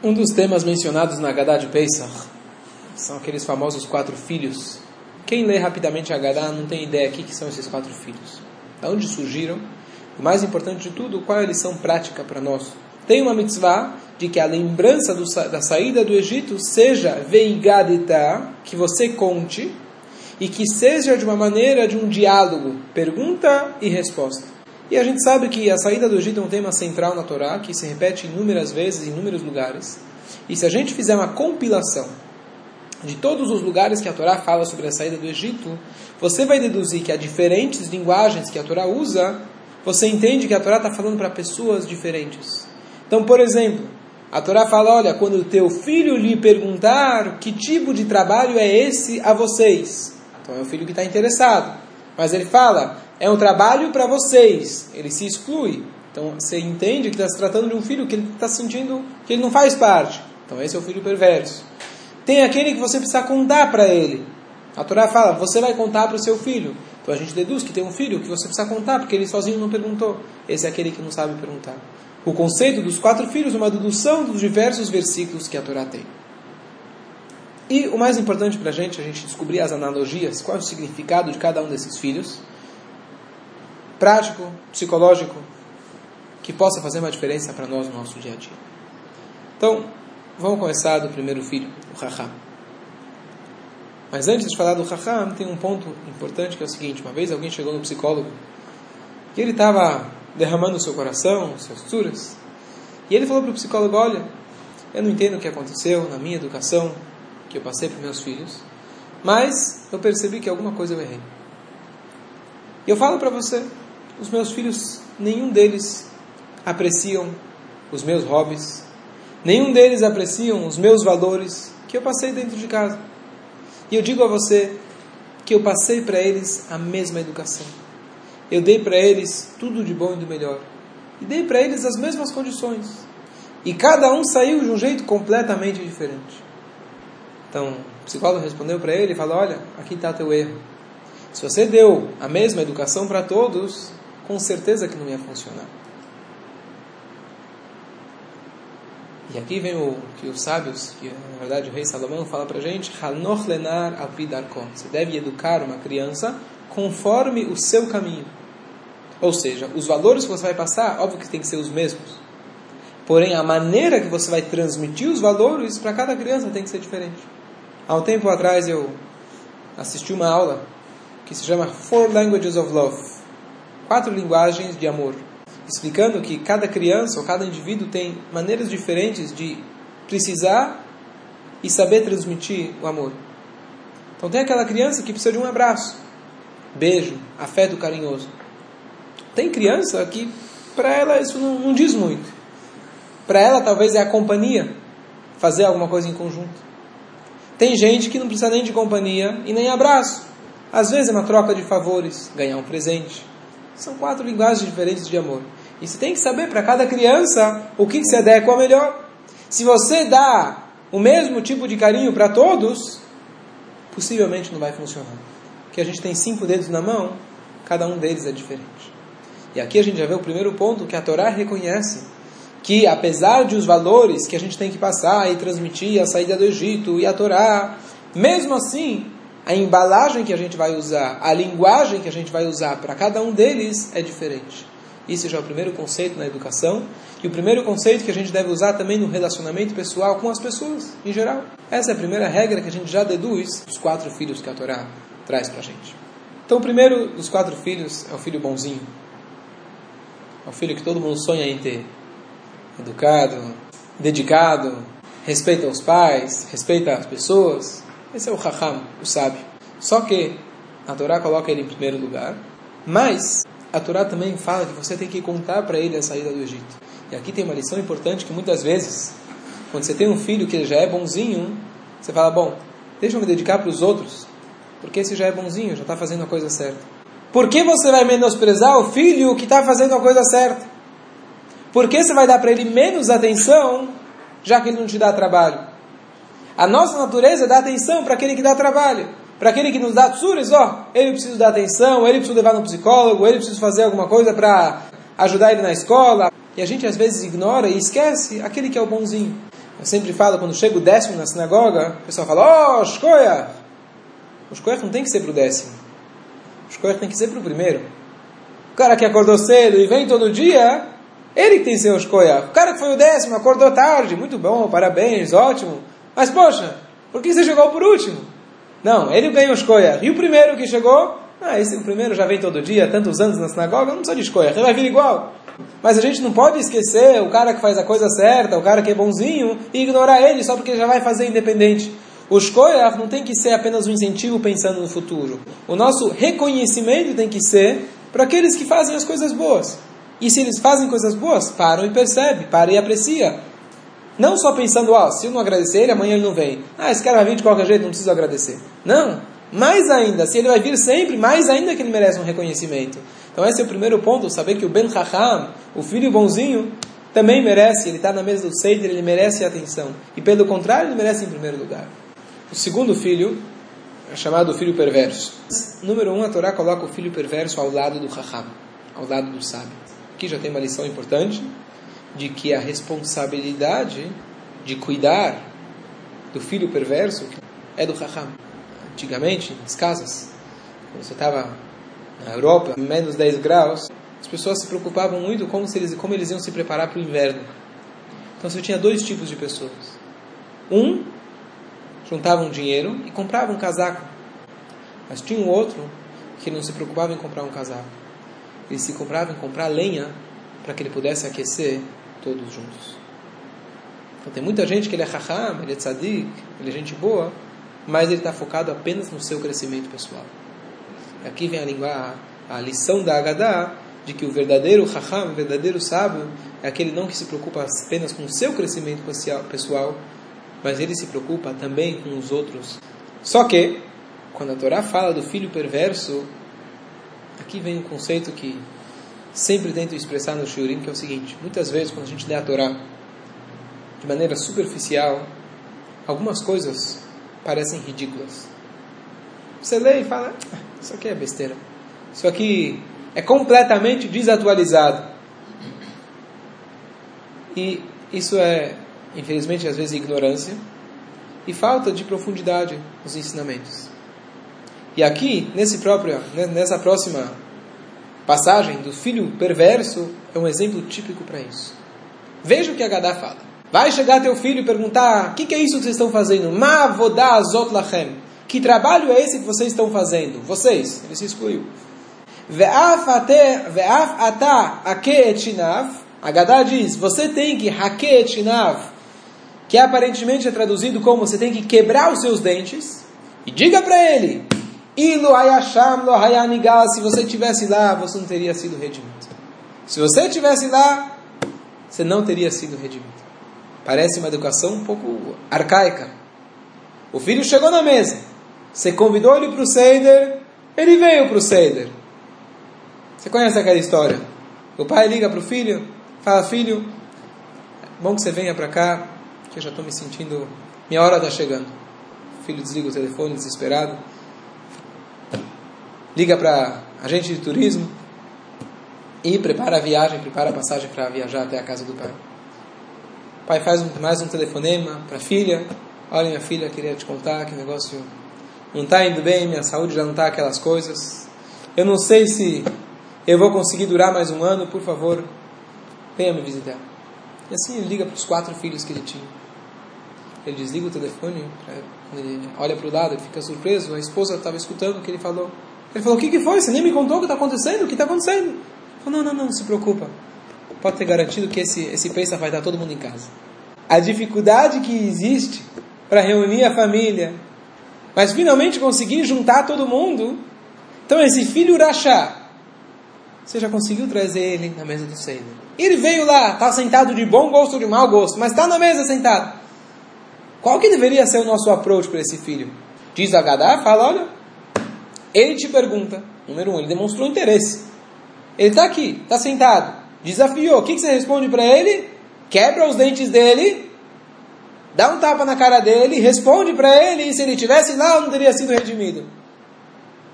Um dos temas mencionados na Haggadah de Pesach são aqueles famosos quatro filhos. Quem lê rapidamente a Haggadah não tem ideia aqui que são esses quatro filhos. Da onde surgiram? O mais importante de tudo, qual é a lição prática para nós? Tem uma mitzvah de que a lembrança do, da saída do Egito seja veigadita, que você conte, e que seja de uma maneira de um diálogo, pergunta e resposta. E a gente sabe que a saída do Egito é um tema central na Torá, que se repete inúmeras vezes em inúmeros lugares. E se a gente fizer uma compilação de todos os lugares que a Torá fala sobre a saída do Egito, você vai deduzir que há diferentes linguagens que a Torá usa, você entende que a Torá está falando para pessoas diferentes. Então, por exemplo, a Torá fala: olha, quando o teu filho lhe perguntar que tipo de trabalho é esse a vocês. Então é o filho que está interessado. Mas ele fala: é um trabalho para vocês. Ele se exclui. Então você entende que está se tratando de um filho que ele está sentindo que ele não faz parte. Então esse é o filho perverso. Tem aquele que você precisa contar para ele. A Torá fala, você vai contar para o seu filho. Então a gente deduz que tem um filho que você precisa contar, porque ele sozinho não perguntou. Esse é aquele que não sabe perguntar. O conceito dos quatro filhos é uma dedução dos diversos versículos que a Torá tem. E o mais importante para a gente, a gente descobrir as analogias, qual é o significado de cada um desses filhos prático, psicológico, que possa fazer uma diferença para nós no nosso dia a dia. Então, vamos começar do primeiro filho, o Raham. Mas antes de falar do Raham, tem um ponto importante que é o seguinte: uma vez alguém chegou no psicólogo e ele estava derramando o seu coração, suas suturas, e ele falou para o psicólogo: Olha, eu não entendo o que aconteceu na minha educação que eu passei para meus filhos, mas eu percebi que alguma coisa eu errei. E eu falo para você, os meus filhos, nenhum deles apreciam os meus hobbies, nenhum deles apreciam os meus valores que eu passei dentro de casa. E eu digo a você que eu passei para eles a mesma educação. Eu dei para eles tudo de bom e do melhor. E dei para eles as mesmas condições. E cada um saiu de um jeito completamente diferente. Então, o psicólogo respondeu para ele e falou: Olha, aqui está teu erro. Se você deu a mesma educação para todos, com certeza que não ia funcionar. E aqui vem o que os sábios, que na verdade o rei Salomão fala para gente, lenar Você deve educar uma criança conforme o seu caminho. Ou seja, os valores que você vai passar, óbvio que tem que ser os mesmos. Porém, a maneira que você vai transmitir os valores para cada criança tem que ser diferente. Há um tempo atrás eu assisti uma aula que se chama Four Languages of Love quatro linguagens de amor, explicando que cada criança ou cada indivíduo tem maneiras diferentes de precisar e saber transmitir o amor. Então tem aquela criança que precisa de um abraço, beijo, afeto carinhoso. Tem criança que para ela isso não, não diz muito. Para ela talvez é a companhia, fazer alguma coisa em conjunto. Tem gente que não precisa nem de companhia e nem abraço. Às vezes é uma troca de favores, ganhar um presente. São quatro linguagens diferentes de amor. E você tem que saber para cada criança o que, se adequa melhor. Se você dá o mesmo tipo de carinho para todos, possivelmente não vai funcionar. Porque a gente tem cinco dedos na mão, cada um deles é diferente. E aqui a gente já vê o primeiro ponto que a Torá reconhece que apesar de os valores que a gente tem que passar e transmitir a saída do Egito e a Torá, mesmo assim a embalagem que a gente vai usar, a linguagem que a gente vai usar para cada um deles é diferente. Isso já é o primeiro conceito na educação e o primeiro conceito que a gente deve usar também no relacionamento pessoal com as pessoas em geral. Essa é a primeira regra que a gente já deduz dos quatro filhos que a Torá traz para a gente. Então, o primeiro dos quatro filhos é o filho bonzinho. É o filho que todo mundo sonha em ter. Educado, dedicado, respeita os pais, respeita as pessoas. Esse é o Raham, o sábio. Só que a Torá coloca ele em primeiro lugar, mas a Torá também fala que você tem que contar para ele a saída do Egito. E aqui tem uma lição importante que muitas vezes, quando você tem um filho que já é bonzinho, você fala: Bom, deixa eu me dedicar para os outros, porque esse já é bonzinho, já está fazendo a coisa certa. Por que você vai menosprezar o filho que está fazendo a coisa certa? Por que você vai dar para ele menos atenção, já que ele não te dá trabalho? A nossa natureza é dar atenção para aquele que dá trabalho. Para aquele que nos dá tsures, ó, ele precisa dar atenção, ele precisa levar no psicólogo, ele precisa fazer alguma coisa para ajudar ele na escola. E a gente às vezes ignora e esquece aquele que é o bonzinho. Eu sempre falo, quando chega o décimo na sinagoga, o pessoal fala, oh, Shkoyach! O Shkoyach não tem que ser para o décimo. O Shkoyach tem que ser para o primeiro. O cara que acordou cedo e vem todo dia, ele que tem que ser o Shkoyach. O cara que foi o décimo, acordou tarde, muito bom, parabéns, ótimo. Mas, poxa, por que você chegou por último? Não, ele ganhou Shkoyach. E o primeiro que chegou, ah, esse o primeiro já vem todo dia, tantos anos na sinagoga, não precisa de Shkoyach, ele vai vir igual. Mas a gente não pode esquecer o cara que faz a coisa certa, o cara que é bonzinho, e ignorar ele só porque ele já vai fazer independente. O shkoyach não tem que ser apenas um incentivo pensando no futuro. O nosso reconhecimento tem que ser para aqueles que fazem as coisas boas. E se eles fazem coisas boas, param e percebem, param e aprecia. Não só pensando, ah, se eu não agradecer ele, amanhã ele não vem. Ah, esse cara vai vir de qualquer jeito, não preciso agradecer. Não. Mais ainda, se ele vai vir sempre, mais ainda que ele merece um reconhecimento. Então esse é o primeiro ponto, saber que o Ben Chacham, o filho bonzinho, também merece, ele está na mesa do Seider, ele merece atenção. E pelo contrário, ele merece em primeiro lugar. O segundo filho é chamado filho perverso. Número um, a Torá coloca o filho perverso ao lado do Chacham, ao lado do sábio. Aqui já tem uma lição importante de que a responsabilidade de cuidar do filho perverso é do Chacham. Antigamente, nas casas, quando você estava na Europa, menos 10 graus, as pessoas se preocupavam muito como, eles, como eles iam se preparar para o inverno. Então você tinha dois tipos de pessoas. Um juntavam dinheiro e compravam um casaco. Mas tinha um outro que não se preocupava em comprar um casaco. Ele se comprava em comprar lenha para que ele pudesse aquecer todos juntos. Então tem muita gente que ele é raham, ele é tzadik, ele é gente boa, mas ele está focado apenas no seu crescimento pessoal. Aqui vem a, a lição da Agadá, de que o verdadeiro Raham, o verdadeiro sábio, é aquele não que se preocupa apenas com o seu crescimento pessoal, mas ele se preocupa também com os outros. Só que, quando a Torá fala do filho perverso, aqui vem um conceito que sempre tento expressar no Shurim, que é o seguinte: muitas vezes, quando a gente lê a Torá de maneira superficial, algumas coisas parecem ridículas. Você lê e fala, ah, isso aqui é besteira. Isso aqui é completamente desatualizado. E isso é, infelizmente, às vezes ignorância e falta de profundidade nos ensinamentos. E aqui, nesse próprio, né, nessa próxima passagem do filho perverso, é um exemplo típico para isso. Veja o que a Gadá fala. Vai chegar teu filho e perguntar: o que, que, é isso que vocês estão fazendo? Ma azot lachem. Que trabalho é esse que vocês estão fazendo? Vocês, ele se excluiu. Ve'af ata etinav. A Gadá diz, você tem que hake etinav, que aparentemente é traduzido como você tem que quebrar os seus dentes. E diga para ele, Ilu hayasham lo hayanigal, se você tivesse lá, você não teria sido redimido. Se você tivesse lá, você não teria sido redimido. Parece uma educação um pouco arcaica. O filho chegou na mesa. Você convidou ele para o Seder, ele veio para o Seder. Você conhece aquela história? O pai liga para o filho, fala: Filho, bom que você venha para cá, que eu já estou me sentindo. Minha hora está chegando. O filho desliga o telefone, desesperado. Liga para agente de turismo e prepara a viagem, prepara a passagem para viajar até a casa do pai. O pai faz mais um telefonema para a filha. Olha, minha filha, queria te contar que negócio não está indo bem, minha saúde já não está aquelas coisas. Eu não sei se eu vou conseguir durar mais um ano, por favor, venha me visitar. E assim ele liga para os quatro filhos que ele tinha. Ele desliga o telefone, ele olha para o lado, ele fica surpreso. A esposa estava escutando o que ele falou. Ele falou: O que, que foi? Você nem me contou o que está acontecendo? O que está acontecendo? Ele falou: Não, não, não, se preocupa. Pode ter garantido que esse, esse peça vai estar todo mundo em casa. A dificuldade que existe para reunir a família, mas finalmente consegui juntar todo mundo. Então esse filho Urachá, você já conseguiu trazer ele na mesa do Seder. Ele veio lá, está sentado de bom gosto ou de mau gosto, mas está na mesa sentado. Qual que deveria ser o nosso approach para esse filho? Diz a Gadá, fala, olha, ele te pergunta, número um, ele demonstrou interesse. Ele está aqui, está sentado, desafiou. O que, que você responde para ele? Quebra os dentes dele dá um tapa na cara dele, responde para ele, e se ele tivesse lá, não teria sido redimido.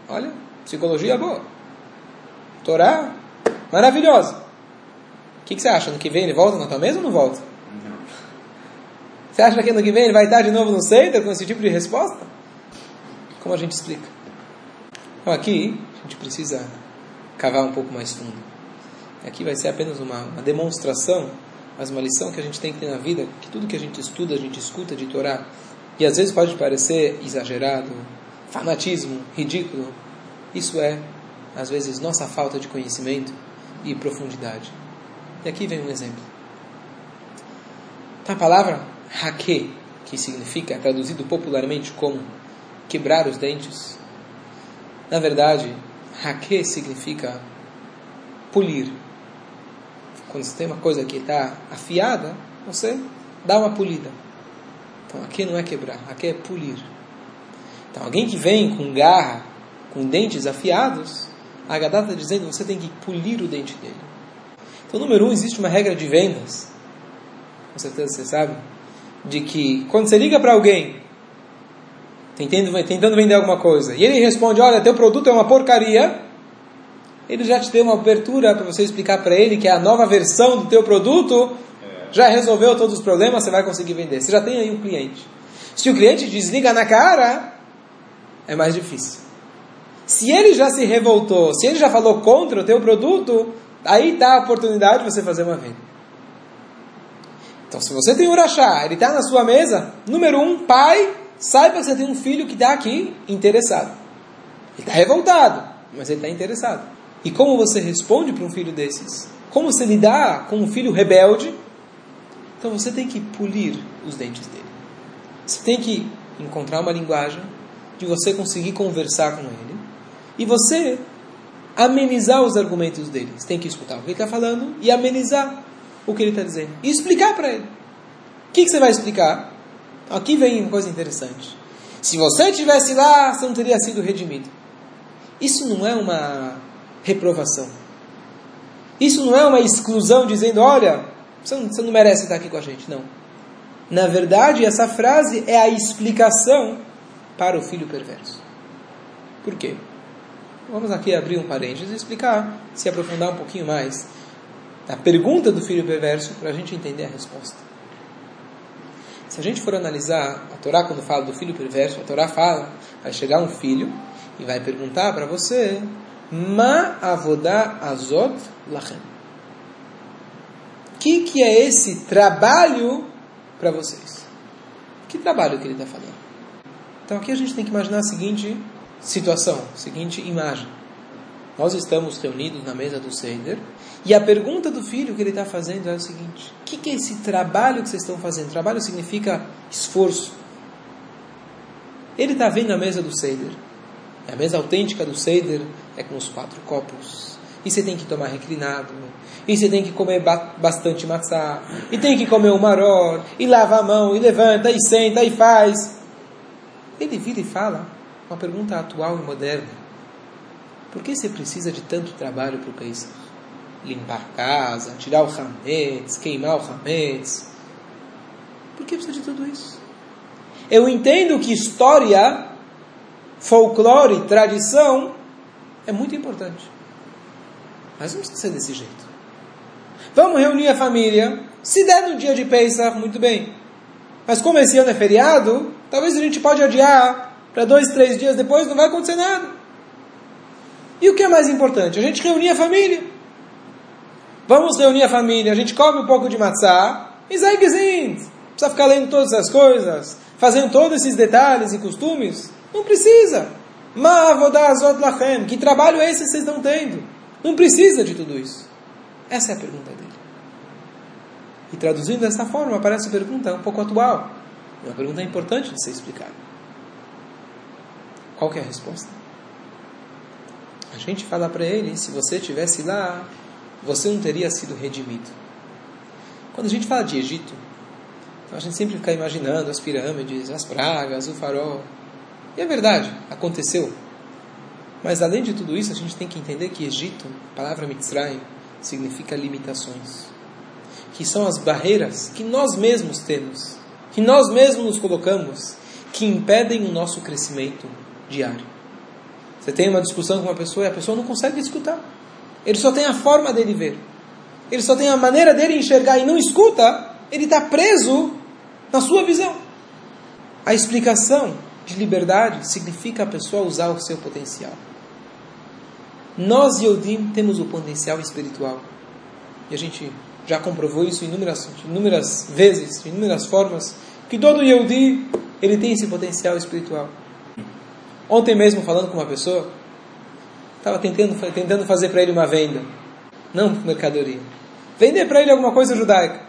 Olha, psicologia boa. Torá, maravilhosa. O que, que, você acha? No que vem ele volta na tua mesa ou não volta? Você acha que ano que vem ele vai estar de novo no Seder com esse tipo de resposta? Como a gente explica? Então aqui a gente precisa cavar um pouco mais fundo. Aqui vai ser apenas uma, uma demonstração, mas uma lição que a gente tem que ter na vida, que tudo que a gente estuda, a gente escuta de Torá, e às vezes pode parecer exagerado, fanatismo, ridículo, isso é, às vezes, nossa falta de conhecimento e profundidade. E aqui vem um exemplo. A palavra hake, que significa, traduzido popularmente como quebrar os dentes, na verdade, hake significa polir. Quando você tem uma coisa que está afiada, você dá uma polida. Então aqui não é quebrar, aqui é polir. Então alguém que vem com garra, com dentes afiados, a Gadá está dizendo que você tem que polir o dente dele. Então, número um, existe uma regra de vendas, com certeza você sabe, de que quando você liga para alguém tentando, tentando vender alguma coisa e ele responde: Olha, teu produto é uma porcaria, ele já te deu uma abertura para você explicar para ele que a nova versão do teu produto já resolveu todos os problemas, você vai conseguir vender. Você já tem aí um cliente. Se o cliente desliga na cara, é mais difícil. Se ele já se revoltou, se ele já falou contra o teu produto, aí está a oportunidade de você fazer uma venda. Então, se você tem um urachá, ele está na sua mesa, número um, pai, saiba que você tem um filho que está aqui interessado. Ele está revoltado, mas ele está interessado. E como você responde para um filho desses? Como você lidar com um filho rebelde? Então você tem que polir os dentes dele. Você tem que encontrar uma linguagem de você conseguir conversar com ele e você amenizar os argumentos dele. Você tem que escutar o que ele está falando e amenizar o que ele está dizendo. E explicar para ele. O que, que você vai explicar? Aqui vem uma coisa interessante. Se você tivesse lá, você não teria sido redimido. Isso não é uma reprovação. Isso não é uma exclusão dizendo, olha, você não, você não merece estar aqui com a gente. Não. Na verdade, essa frase é a explicação para o filho perverso. Por quê? Vamos aqui abrir um parênteses e explicar, se aprofundar um pouquinho mais a pergunta do filho perverso para a gente entender a resposta. Se a gente for analisar a Torá quando fala do filho perverso, a Torá fala, vai chegar um filho e vai perguntar para você, Ma avodá azot lachem. O que, que é esse trabalho para vocês? Que trabalho que ele está falando? Então aqui a gente tem que imaginar a seguinte situação, seguinte imagem. Nós estamos reunidos na mesa do Seder e a pergunta do filho que ele está fazendo é o seguinte: o que, que é esse trabalho que vocês estão fazendo? Trabalho significa esforço. Ele está vendo a mesa do Seder. A mesa autêntica do Seder é com os quatro copos. E você tem que tomar reclinado. E você tem que comer bastante matzá. E tem que comer o maror. E lava a mão. E levanta. E senta. E faz. Ele vira e fala uma pergunta atual e moderna. Por que você precisa de tanto trabalho para o Pesach? Limpar a casa, tirar o hametz, queimar o hametz. Por que precisa de tudo isso? Eu entendo que história, folclore, tradição é muito importante. Mas não precisa ser desse jeito. Vamos reunir a família. Se der no dia de Pesach, muito bem. Mas como esse ano é feriado, talvez a gente pode adiar para dois, três dias depois não vai acontecer nada. E o que é mais importante? A gente reunir a família. Vamos reunir a família, a gente come um pouco de matzá e assim. Precisa ficar lendo todas essas coisas, fazendo todos esses detalhes e costumes? Não precisa. Que trabalho é esse que vocês estão tendo? Não precisa de tudo isso. Essa é a pergunta dele. E traduzindo dessa forma, parece a pergunta um pouco atual. Uma pergunta importante de ser explicada. Qual é a resposta? A gente fala para ele, se você tivesse lá, você não teria sido redimido. Quando a gente fala de Egito, a gente sempre fica imaginando as pirâmides, as pragas, o farol. E é verdade, aconteceu. Mas além de tudo isso, a gente tem que entender que Egito, a palavra Mitzrayim, significa limitações. Que são as barreiras que nós mesmos temos, que nós mesmos nos colocamos, que impedem o nosso crescimento diário. Você tem uma discussão com uma pessoa e a pessoa não consegue escutar. Ele só tem a forma dele ver. Ele só tem a maneira dele enxergar e não escuta. Ele está preso na sua visão. A explicação de liberdade significa a pessoa usar o seu potencial. Nós, Yodim, temos o potencial espiritual. E a gente já comprovou isso inúmeras, inúmeras vezes, inúmeras formas, que todo Yehudi, ele tem esse potencial espiritual. Ontem mesmo, falando com uma pessoa, estava tentando, tentando fazer para ele uma venda, não mercadoria. Vender para ele alguma coisa judaica.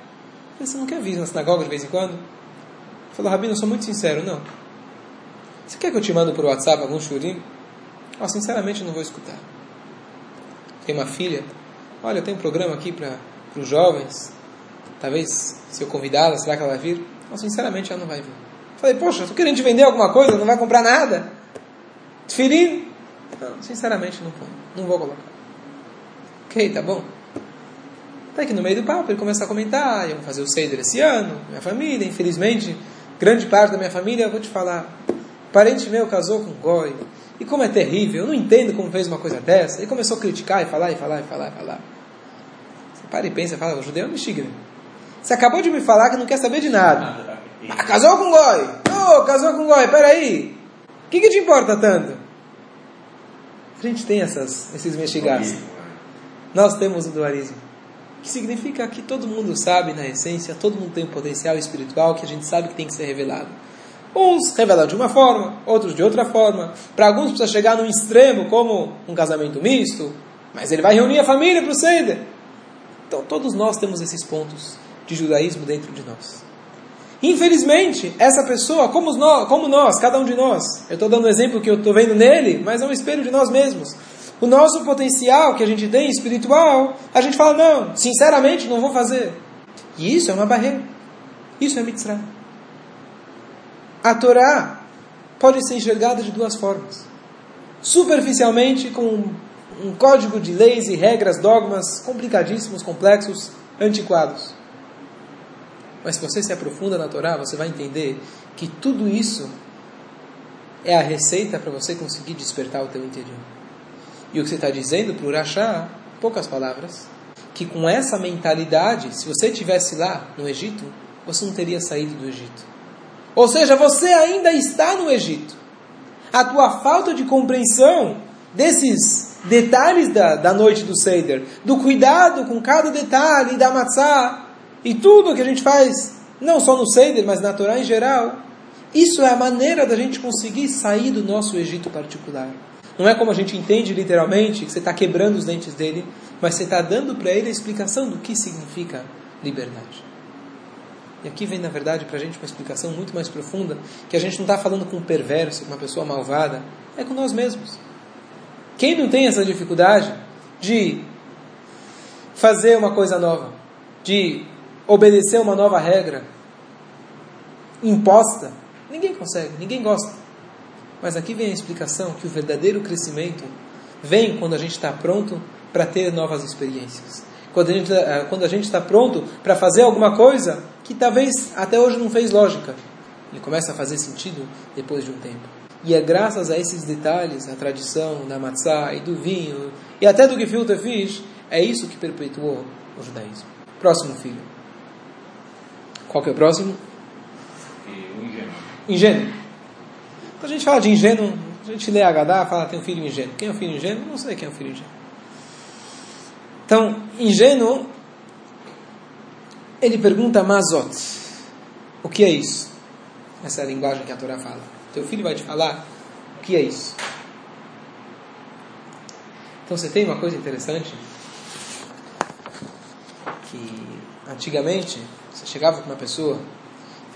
você não quer vir na sinagoga de vez em quando? Falou, Rabino, eu sou muito sincero, não. Você quer que eu te mando por WhatsApp algum shurim? Oh, sinceramente, não vou escutar. Tem uma filha. Olha, tenho um programa aqui para os jovens. Talvez, se eu convidá-la, será que ela vai vir? Oh, sinceramente, ela não vai vir. Falei, poxa, estou querendo te vender alguma coisa, não vai comprar nada? Tfirim? Não, sinceramente, não, não vou colocar. Ok, tá bom. Até que no meio do papo ele começa a comentar, eu vou fazer o Seder esse ano, minha família, infelizmente, grande parte da minha família, eu vou te falar, parente meu casou com um goi, e como é terrível, eu não entendo como fez uma coisa dessa. E começou a criticar e falar, e falar, e falar, e falar. Você para e pensa, fala, o judeu é um xigre. Você acabou de me falar que não quer saber de nada. Ah, casou com um goi. Oh, casou com um goi, peraí. O que, que te importa tanto? A gente tem essas, esses mexigados. Nós temos o dualismo. Que significa que todo mundo sabe, na essência, todo mundo tem um potencial espiritual que a gente sabe que tem que ser revelado. Uns revelam de uma forma, outros de outra forma. Para alguns precisa chegar num extremo, como um casamento misto, mas ele vai reunir a família para o Seder. Então todos nós temos esses pontos de judaísmo dentro de nós. Infelizmente, essa pessoa, como nós, como nós cada um de nós, eu estou dando um exemplo que eu estou vendo nele, mas é um espelho de nós mesmos. O nosso potencial que a gente tem espiritual, a gente fala, não, sinceramente não vou fazer. E isso é uma barreira. Isso é mitzvah. A Torá pode ser enxergada de duas formas. Superficialmente, com um código de leis e regras, dogmas complicadíssimos, complexos, antiquados. Mas se você se aprofunda na Torá, você vai entender que tudo isso é a receita para você conseguir despertar o teu interior. E o que você está dizendo para o Urachá, poucas palavras, que com essa mentalidade, se você estivesse lá no Egito, você não teria saído do Egito. Ou seja, você ainda está no Egito. A tua falta de compreensão desses detalhes da, da noite do Seder, do cuidado com cada detalhe da matzá e tudo que a gente faz, não só no Seder, mas na Torá em geral, isso é a maneira da gente conseguir sair do nosso Egito particular. Não é como a gente entende literalmente, que você está quebrando os dentes dele, mas você está dando para ele a explicação do que significa liberdade. E aqui vem, na verdade, para a gente uma explicação muito mais profunda, que a gente não está falando com um perverso, com uma pessoa malvada, é com nós mesmos. Quem não tem essa dificuldade de fazer uma coisa nova, de obedecer uma nova regra imposta, ninguém consegue, ninguém gosta. Mas aqui vem a explicação que o verdadeiro crescimento vem quando a gente está pronto para ter novas experiências. Quando a gente, eh, está pronto para fazer alguma coisa que talvez até hoje não fez lógica. Ele começa a fazer sentido depois de um tempo. E é graças a esses detalhes, a tradição da matzá e do vinho, e até do gefilte fish, é isso que perpetuou o judaísmo. Próximo filho. Qual que é o próximo? Ingênuo. Quando a gente fala de ingênuo, a gente lê Agadá, fala tem um filho ingênuo. Quem é o filho ingênuo? Não sei quem é o filho ingênuo. Então, ingênuo ele pergunta Mazot. O que é isso? Essa é a linguagem que a Torá fala. Teu filho vai te falar o que é isso. Então você tem uma coisa interessante que antigamente você chegava com uma pessoa,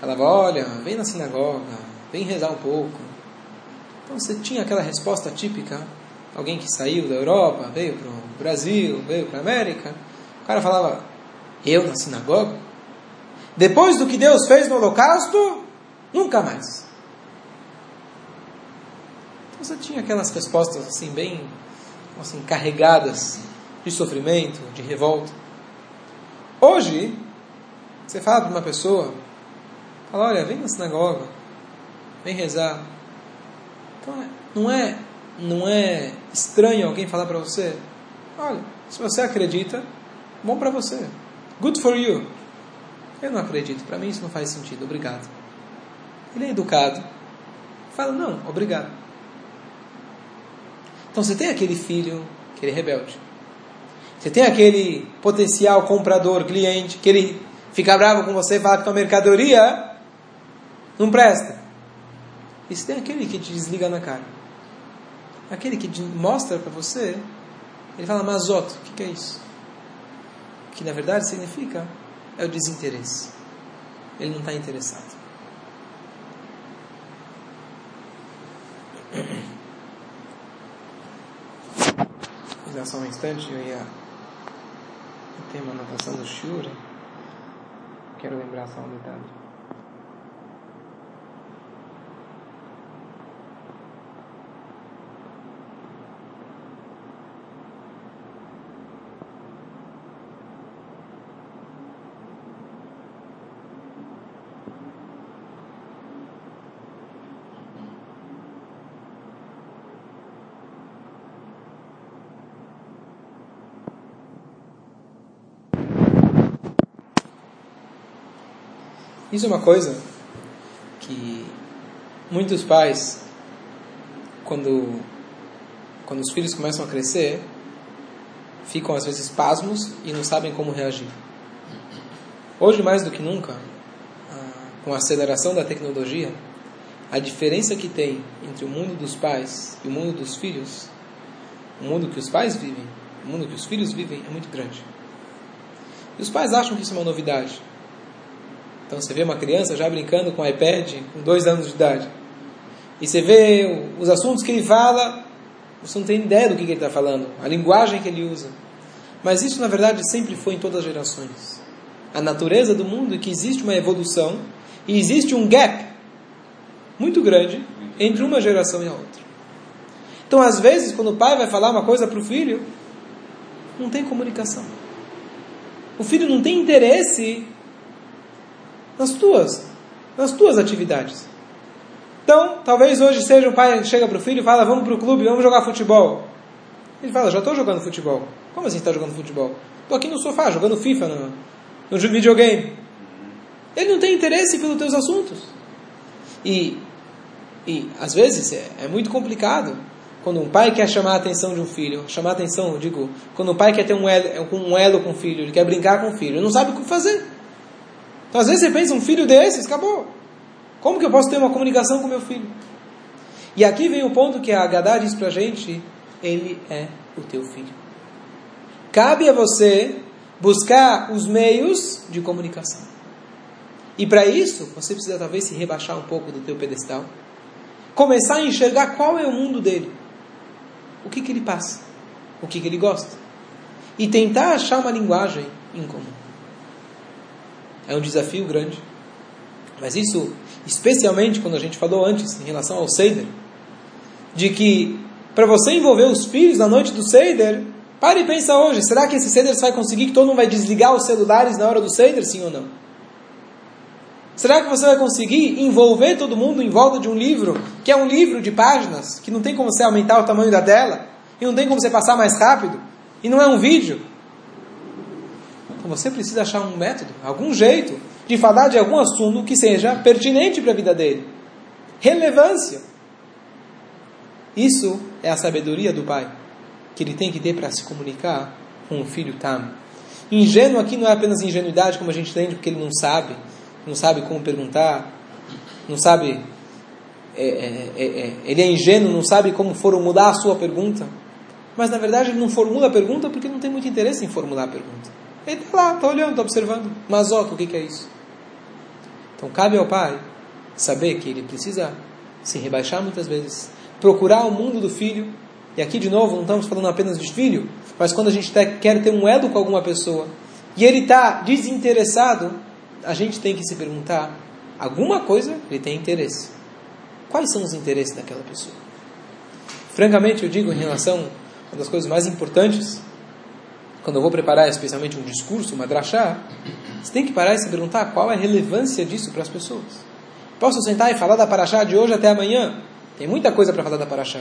falava, olha, vem na sinagoga, vem rezar um pouco. Então você tinha aquela resposta típica, alguém que saiu da Europa, veio para o Brasil, veio para a América, o cara falava, eu na sinagoga? Depois do que Deus fez no holocausto, nunca mais. Então você tinha aquelas respostas assim, bem assim, carregadas de sofrimento, de revolta. Hoje, você fala para uma pessoa, fala, olha, vem na sinagoga, vem rezar. Então, não é, não é estranho alguém falar para você, olha, se você acredita, bom para você. Good for you. Eu não acredito, para mim isso não faz sentido, obrigado. Ele é educado, fala, não, obrigado. Então você tem aquele filho, aquele rebelde. Você tem aquele potencial comprador, cliente, que ele fica bravo com você, fala que tua mercadoria não presta. E você tem aquele que te desliga na cara. Aquele que mostra para você, ele fala, mazoto, o que, que é isso? Que na verdade significa é o desinteresse. Ele não está interessado. Vou dar só um instante, eu ia. ter uma anotação do Shura. Quero lembrar só um detalhe. Isso é uma coisa que muitos pais, quando, quando os filhos começam a crescer, ficam às vezes pasmos e não sabem como reagir. Hoje, mais do que nunca, com a aceleração da tecnologia, a diferença que tem entre o mundo dos pais e o mundo dos filhos, o mundo que os pais vivem, o mundo que os filhos vivem, é muito grande. E os pais acham que isso é uma novidade. Então você vê uma criança já brincando com iPad com dois anos de idade. E você vê os assuntos que ele fala, você não tem ideia do que ele está falando, a linguagem que ele usa. Mas isso, na verdade, sempre foi em todas as gerações. A natureza do mundo é que existe uma evolução e existe um gap muito grande entre uma geração e a outra. Então, às vezes, quando o pai vai falar uma coisa para o filho, não tem comunicação. O filho não tem interesse nas tuas, nas tuas atividades. Então, talvez hoje seja o pai chega para o filho e fala: Vamos para o clube, vamos jogar futebol. Ele fala: Já estou jogando futebol. Como assim está jogando futebol? Estou aqui no sofá jogando FIFA no, no videogame. Ele não tem interesse pelos teus assuntos. E, e às vezes é, é muito complicado quando um pai quer chamar a atenção de um filho, chamar a atenção, digo, quando o pai quer ter um elo, um elo com o filho, ele quer brincar com o filho, ele não sabe o que fazer. Então, às vezes você pensa, um filho desses, acabou. Como que eu posso ter uma comunicação com meu filho? E aqui vem o ponto que a Agadá diz para a gente, ele é o teu filho. Cabe a você buscar os meios de comunicação. E para isso, você precisa talvez se rebaixar um pouco do teu pedestal. Começar a enxergar qual é o mundo dele. O que, que ele passa. O que, que ele gosta. E tentar achar uma linguagem em comum. É um desafio grande. Mas isso, especialmente quando a gente falou antes em relação ao Seider, de que para você envolver os filhos na noite do Seider, pare e pensa hoje, será que esse Seider vai conseguir que todo mundo vai desligar os celulares na hora do Seider, sim ou não? Será que você vai conseguir envolver todo mundo em volta de um livro, que é um livro de páginas, que não tem como você aumentar o tamanho da tela, e não tem como você passar mais rápido, e não é um vídeo? Então você precisa achar um método, algum jeito de falar de algum assunto que seja pertinente para a vida dele. Relevância. Isso é a sabedoria do pai, que ele tem que ter para se comunicar com o filho Tam. Ingênuo aqui não é apenas ingenuidade, como a gente entende, porque ele não sabe, não sabe como perguntar, não sabe. É, é, é, é ele é ingênuo, não sabe como formular a sua pergunta. Mas na verdade ele não formula a pergunta porque não tem muito interesse em formular a pergunta. Ele está lá, está olhando, está observando. Mas ó, o que, que é isso? Então cabe ao pai saber que ele precisa se rebaixar muitas vezes, procurar o mundo do filho. E aqui de novo, não estamos falando apenas de filho, mas quando a gente quer ter um elo com alguma pessoa e ele está desinteressado, a gente tem que se perguntar: alguma coisa ele tem interesse. Quais são os interesses daquela pessoa? Francamente, eu digo em relação a uma das coisas mais importantes quando eu vou preparar especialmente um discurso, uma drachá, você tem que parar e se perguntar qual é a relevância disso para as pessoas. Posso sentar e falar da paraxá de hoje até amanhã? Tem muita coisa para falar da paraxá.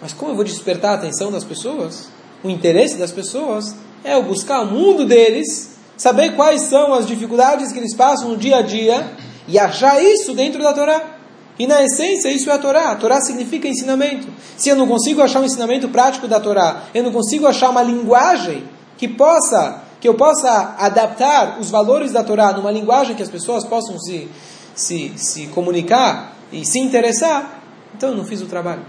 Mas como eu vou despertar a atenção das pessoas? O interesse das pessoas é eu buscar o mundo deles saber quais são as dificuldades que eles passam no dia a dia e achar isso dentro da Torá. E na essência, isso é a Torá. A Torá significa ensinamento. Se eu não consigo achar um ensinamento prático da Torá, eu não consigo achar uma linguagem que possa, que eu possa adaptar os valores da Torá numa linguagem que as pessoas possam se, se, se comunicar e se interessar, então eu não fiz o trabalho.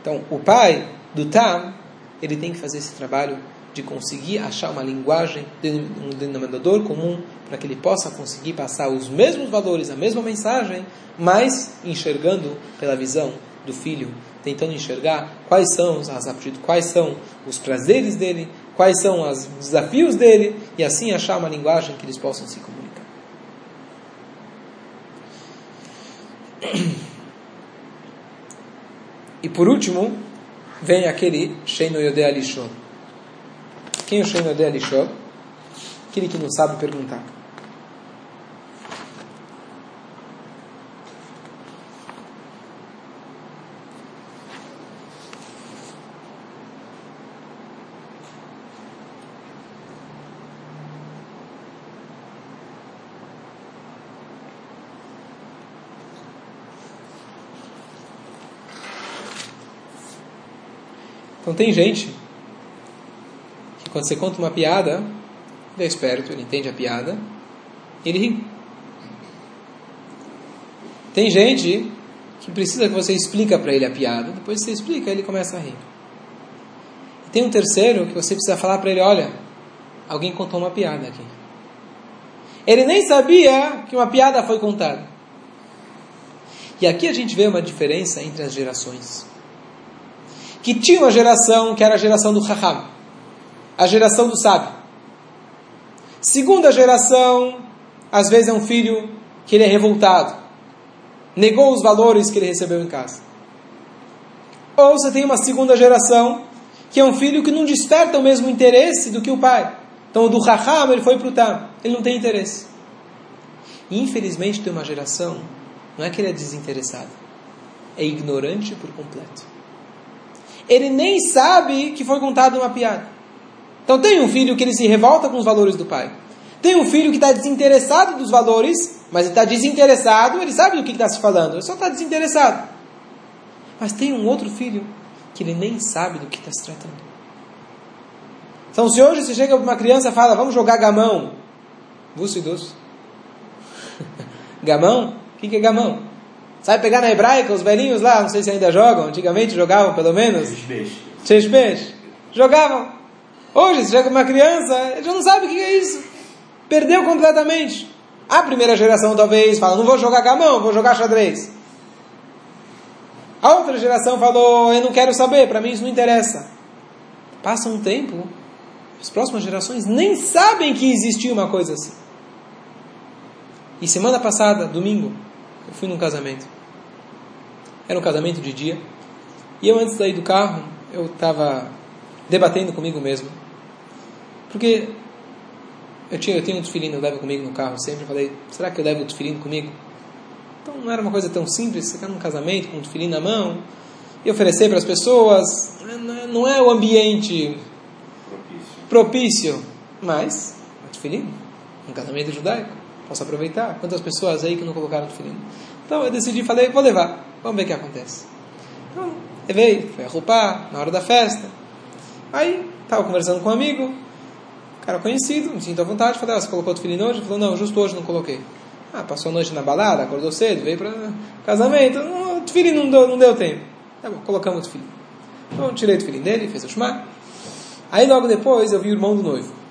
Então, o pai do Tam, ele tem que fazer esse trabalho de conseguir achar uma linguagem, um denominador comum, para que ele possa conseguir passar os mesmos valores, a mesma mensagem, mas enxergando pela visão do filho, tentando enxergar quais são as aptidões, quais são os prazeres dele, quais são os desafios dele, e assim achar uma linguagem que eles possam se comunicar. E por último, vem aquele Sheino Yodea Lishon. Quem o Yodea Lishon? Aquele que não sabe perguntar. Então tem gente quando você conta uma piada, ele é esperto, ele entende a piada, ele ri. Tem gente que precisa que você explique para ele a piada, depois você explica, ele começa a rir. E tem um terceiro que você precisa falar para ele, olha, alguém contou uma piada aqui. Ele nem sabia que uma piada foi contada. E aqui a gente vê uma diferença entre as gerações que tinha uma geração que era a geração do Raham, a geração do sábio. Segunda geração, às vezes é um filho que ele é revoltado, negou os valores que ele recebeu em casa. Ou você tem uma segunda geração, que é um filho que não desperta o mesmo interesse do que o pai. Então, o do Raham, ele foi para o Tam, ele não tem interesse. Infelizmente, tem uma geração, não é que ele é desinteressado, é ignorante por completo ele nem sabe que foi contada uma piada. Então tem um filho que ele se revolta com os valores do pai. Tem um filho que está desinteressado dos valores, mas ele está desinteressado, ele sabe do que está se falando, ele só está desinteressado. Mas tem um outro filho que ele nem sabe do que está se tratando. Então se hoje você chega para uma criança e fala, vamos jogar gamão, você idoso. gamão? O que, que é gamão? Sabe pegar na hebraica, os velhinhos lá, não sei se ainda jogam, antigamente jogavam pelo menos. Sheshbesh. Jogavam. Hoje, se chega uma criança, ele já não sabe o que é isso. Perdeu completamente. A primeira geração talvez fala, não vou jogar gamão, vou jogar xadrez. A outra geração falou, eu não quero saber, para mim isso não interessa. Passa um tempo, as próximas gerações nem sabem que existia uma coisa assim. E semana passada, domingo, eu fui num casamento. Era um casamento de dia. E eu, antes de sair do carro, eu estava debatendo comigo mesmo. Porque eu, tinha, eu tenho um tefilino, eu levo comigo no carro sempre. falei, será que eu levo o tefilino comigo? Então não era uma coisa tão simples, você ficar num casamento com um tefilino na mão e oferecer para as pessoas. Não é o ambiente propício, propício mas um tefilino, um casamento judaico posso aproveitar. Quantas pessoas aí que não colocaram tefilim? Então eu decidi, falei, vou levar, vamos ver o que acontece. Então, levei, fui arrupar na hora da festa. Aí, estava conversando com um amigo, cara conhecido, me sinto à vontade, falei, ah, você colocou o tefilim hoje? Ele falou, não, justo hoje não coloquei. Ah, passou a noite na balada, acordou cedo, veio para casamento, o tefilim não deu, não deu tempo. Tá bom, colocamos o tefilim. Então, tirei o tefilim dele, fez o shema. Aí logo depois eu vi o irmão do noivo.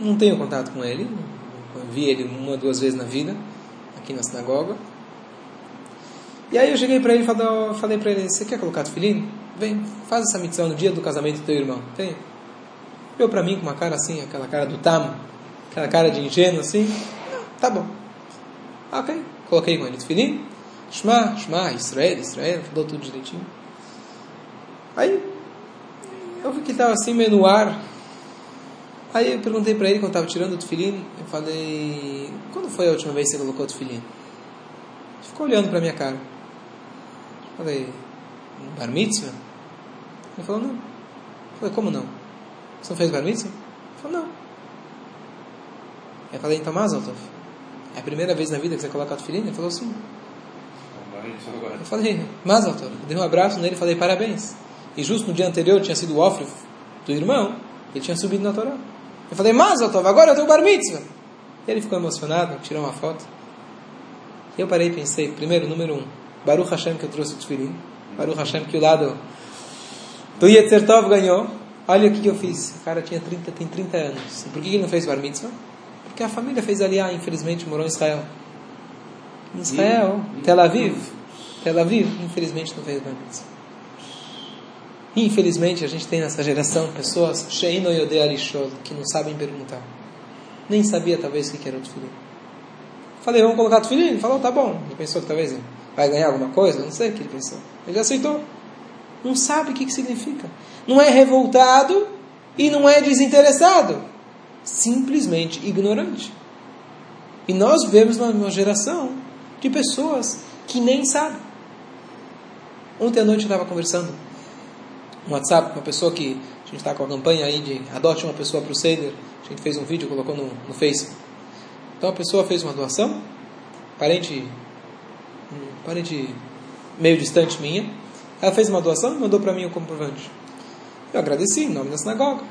não tenho contato com ele, vi ele uma duas vezes na vida, aqui na sinagoga. E aí eu cheguei para ele e falei para ele, você quer colocar tefilim? Vem, faz essa missão no dia do casamento do teu irmão. Vem. Olhou para mim com uma cara assim, aquela cara do tam, aquela cara de ingênuo assim. Tá bom. Ok. Coloquei com ele tefilim. Shema, Shema, Israel, Israel, falou tudo direitinho. Aí eu vi que estava assim meio no ar, Aí eu perguntei para ele quando estava tirando o tefilim, eu falei, quando foi a última vez que você colocou o tefilim? Ele ficou olhando para minha cara. Falei, bar mitzvah? Ele falou, não. Eu falei, como não? Você não fez bar mitzvah? Ele falou, não. Eu falei, então, Mazaltov, é a primeira vez na vida que você coloca a tefilim? Ele falou, sim. Eu falei, Mazaltov, dei um abraço nele e falei, parabéns. E justo no dia anterior tinha sido o ofre do irmão, ele tinha subido na Torá. Eu falei, Mazaltov, agora eu tenho bar mitzvah. Ele ficou emocionado, tirou uma foto. Eu parei e pensei, primeiro, número um, Baruch Hashem que eu trouxe o tefilim. Baruch Hashem que o lado do Yetzer Tov ganhou. Olha o que, que eu fiz. O cara tinha 30, tem 30 anos. E por que ele não fez bar mitzvah? Porque a família fez ali, ah, infelizmente morou em Israel. Em Israel, Tel Aviv. Tel Aviv, infelizmente não fez bar mitzvah. Infelizmente a gente tem nessa geração pessoas que não sabem perguntar. Nem sabia talvez o que era o tefilim. Falei, vamos colocar tefilim? Ele falou, tá bom. Ele pensou que talvez vai ganhar alguma coisa? Não sei o que ele pensou. Ele aceitou. Não sabe o que, que significa. Não é revoltado e não é desinteressado. Simplesmente ignorante. E nós vivemos uma geração de pessoas que nem sabem. Ontem à noite eu estava conversando no WhatsApp com uma pessoa que a gente está com a campanha aí de adote uma pessoa para o Seder. A gente fez um vídeo, colocou no, no Facebook. Então a pessoa fez uma doação, parente, um parente meio distante minha. Ela fez uma doação e mandou para mim o comprovante. Eu agradeci em nome da sinagoga.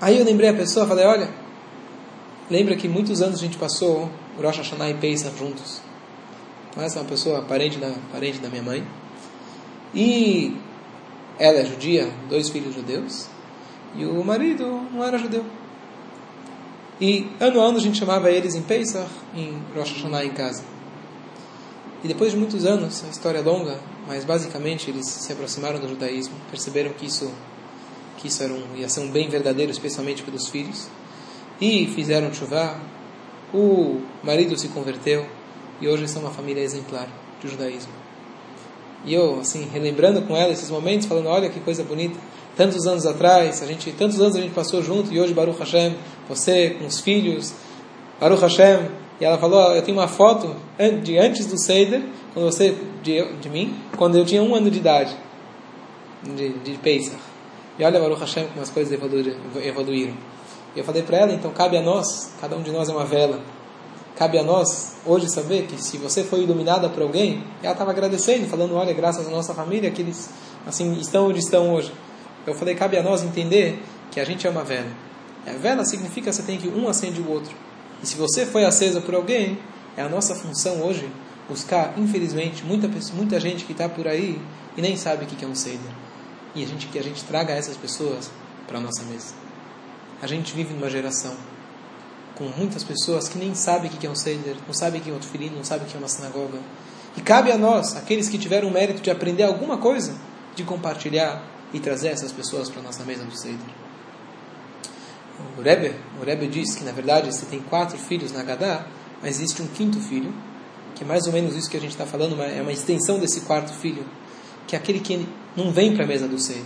Aí eu lembrei a pessoa, falei, olha, lembra que muitos anos a gente passou Rosh Hashanah e Pesach juntos. Essa é uma pessoa parente da, parente da minha mãe. E ela é judia, dois filhos judeus. E o marido não era judeu. E ano a ano a gente chamava eles em Pesach, em Rosh Hashanah em casa. E depois de muitos anos, a história é longa, mas basicamente eles se aproximaram do judaísmo, perceberam que isso que isso era um, ia ser um bem verdadeiro, especialmente pelos filhos, e fizeram chuva. O marido se converteu e hoje são uma família exemplar do judaísmo. E eu, assim, relembrando com ela esses momentos, falando: olha que coisa bonita tantos anos atrás, a gente, tantos anos a gente passou junto, e hoje Baruch Hashem, você com os filhos, Baruch Hashem, e ela falou, eu tenho uma foto de antes do Seder, quando você, de, de mim, quando eu tinha um ano de idade, de, de Pesach. E olha Baruch Hashem como as coisas evoluíram. E eu falei para ela, então cabe a nós, cada um de nós é uma vela, cabe a nós hoje saber que se você foi iluminada por alguém, ela estava agradecendo, falando, olha, graças à nossa família que eles assim estão onde estão hoje. Eu falei, cabe a nós entender que a gente é uma vela. A vela significa que você tem que um acende o outro. E se você foi acesa por alguém, é a nossa função hoje buscar, infelizmente, muita, muita gente que está por aí e nem sabe o que é um Seder. E a gente, que a gente traga essas pessoas para a nossa mesa. A gente vive numa geração com muitas pessoas que nem sabem o que é um Seder, não sabem o que é um Tufilin, não sabem o que é uma sinagoga. E cabe a nós, aqueles que tiveram o mérito de aprender alguma coisa, de compartilhar e trazer essas pessoas para a nossa mesa do Seder. O Rebbe, o Rebbe diz que, na verdade, você tem quatro filhos na Gadá, mas existe um quinto filho, que é mais ou menos isso que a gente está falando, é uma extensão desse quarto filho, que é aquele que não vem para a mesa do Seder.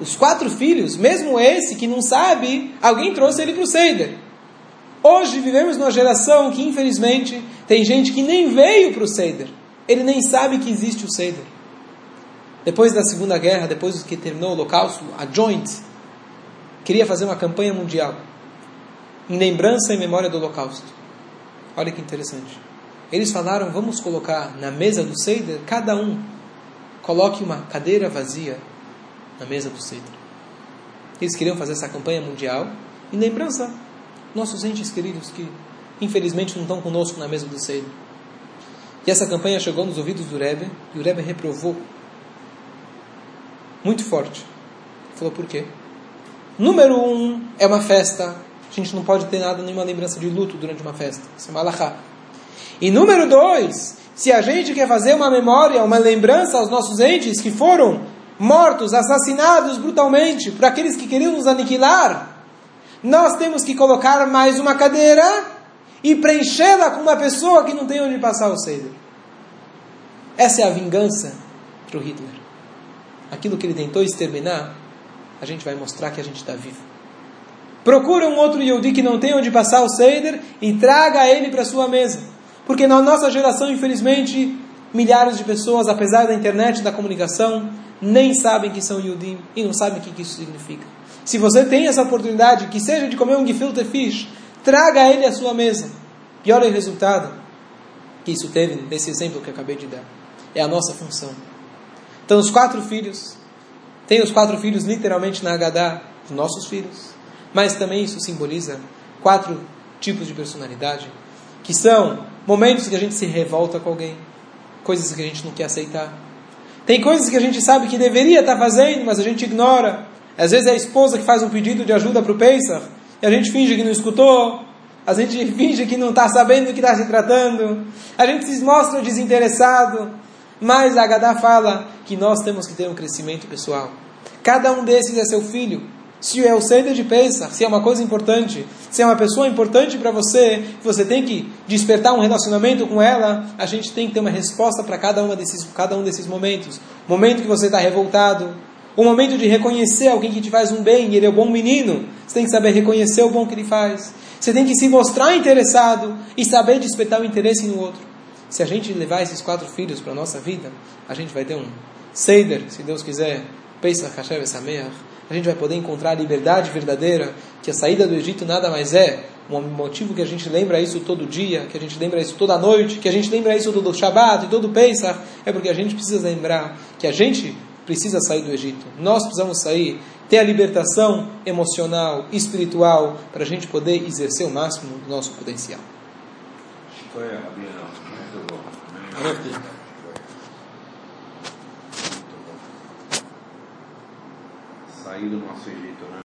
Os quatro filhos, mesmo esse que não sabe, alguém trouxe ele para o Seder. Hoje vivemos numa geração que, infelizmente, tem gente que nem veio para o Seder. Ele nem sabe que existe o Seder. Depois da Segunda Guerra, depois que terminou o Holocausto, a Joint queria fazer uma campanha mundial em lembrança e memória do Holocausto. Olha que interessante. Eles falaram: vamos colocar na mesa do Seder, cada um coloque uma cadeira vazia na mesa do Seder. Eles queriam fazer essa campanha mundial em lembrança nossos entes queridos que infelizmente não estão conosco na mesa do Seder. E essa campanha chegou nos ouvidos do Rebbe e o Rebbe reprovou muito forte. Falou por quê? Número um, é uma festa. A gente não pode ter nada, nenhuma lembrança de luto durante uma festa. Isso é malachá. E número dois, se a gente quer fazer uma memória, uma lembrança aos nossos entes que foram mortos, assassinados brutalmente por aqueles que queriam nos aniquilar, nós temos que colocar mais uma cadeira e preenchê-la com uma pessoa que não tem onde passar o Seder. Essa é a vingança para o Hitler aquilo que ele tentou exterminar, a gente vai mostrar que a gente está vivo. Procura um outro Yehudi que não tem onde passar o Seder e traga ele para sua mesa. Porque na nossa geração, infelizmente, milhares de pessoas, apesar da internet e da comunicação, nem sabem que são Yudim e não sabem o que isso significa. Se você tem essa oportunidade, que seja de comer um gefilte fish, traga ele à sua mesa. E olha o resultado que isso teve nesse exemplo que eu acabei de dar. É a nossa função. Então, os quatro filhos, tem os quatro filhos literalmente na Haggadah, os nossos filhos, mas também isso simboliza quatro tipos de personalidade, que são momentos que a gente se revolta com alguém, coisas que a gente não quer aceitar. Tem coisas que a gente sabe que deveria estar fazendo, mas a gente ignora. Às vezes é a esposa que faz um pedido de ajuda para o Pesach, e a gente finge que não escutou, a gente finge que não está sabendo do que está se tratando, a gente se mostra desinteressado, mas a Gadá fala que nós temos que ter um crescimento pessoal. Cada um desses é seu filho. Se é o Seder de Pesach, se é uma coisa importante, se é uma pessoa importante para você, você tem que despertar um relacionamento com ela, a gente tem que ter uma resposta para cada, uma desses, cada um desses momentos. O momento que você está revoltado, o momento de reconhecer alguém que te faz um bem, e ele é um bom menino, você tem que saber reconhecer o bom que ele faz. Você tem que se mostrar interessado e saber despertar o interesse no outro. Se a gente levar esses quatro filhos para a nossa vida, a gente vai ter um Seder, se Deus quiser, Pesach Hashem Sameach, a gente vai poder encontrar a liberdade verdadeira, que a saída do Egito nada mais é um motivo que a gente lembra isso todo dia, que a gente lembra isso toda noite, que a gente lembra isso todo Shabbat e todo Pesach, é porque a gente precisa lembrar que a gente precisa sair do Egito. Nós precisamos sair, ter a libertação emocional, espiritual, para a gente poder exercer o máximo do nosso potencial. Sair do nosso Egito, né?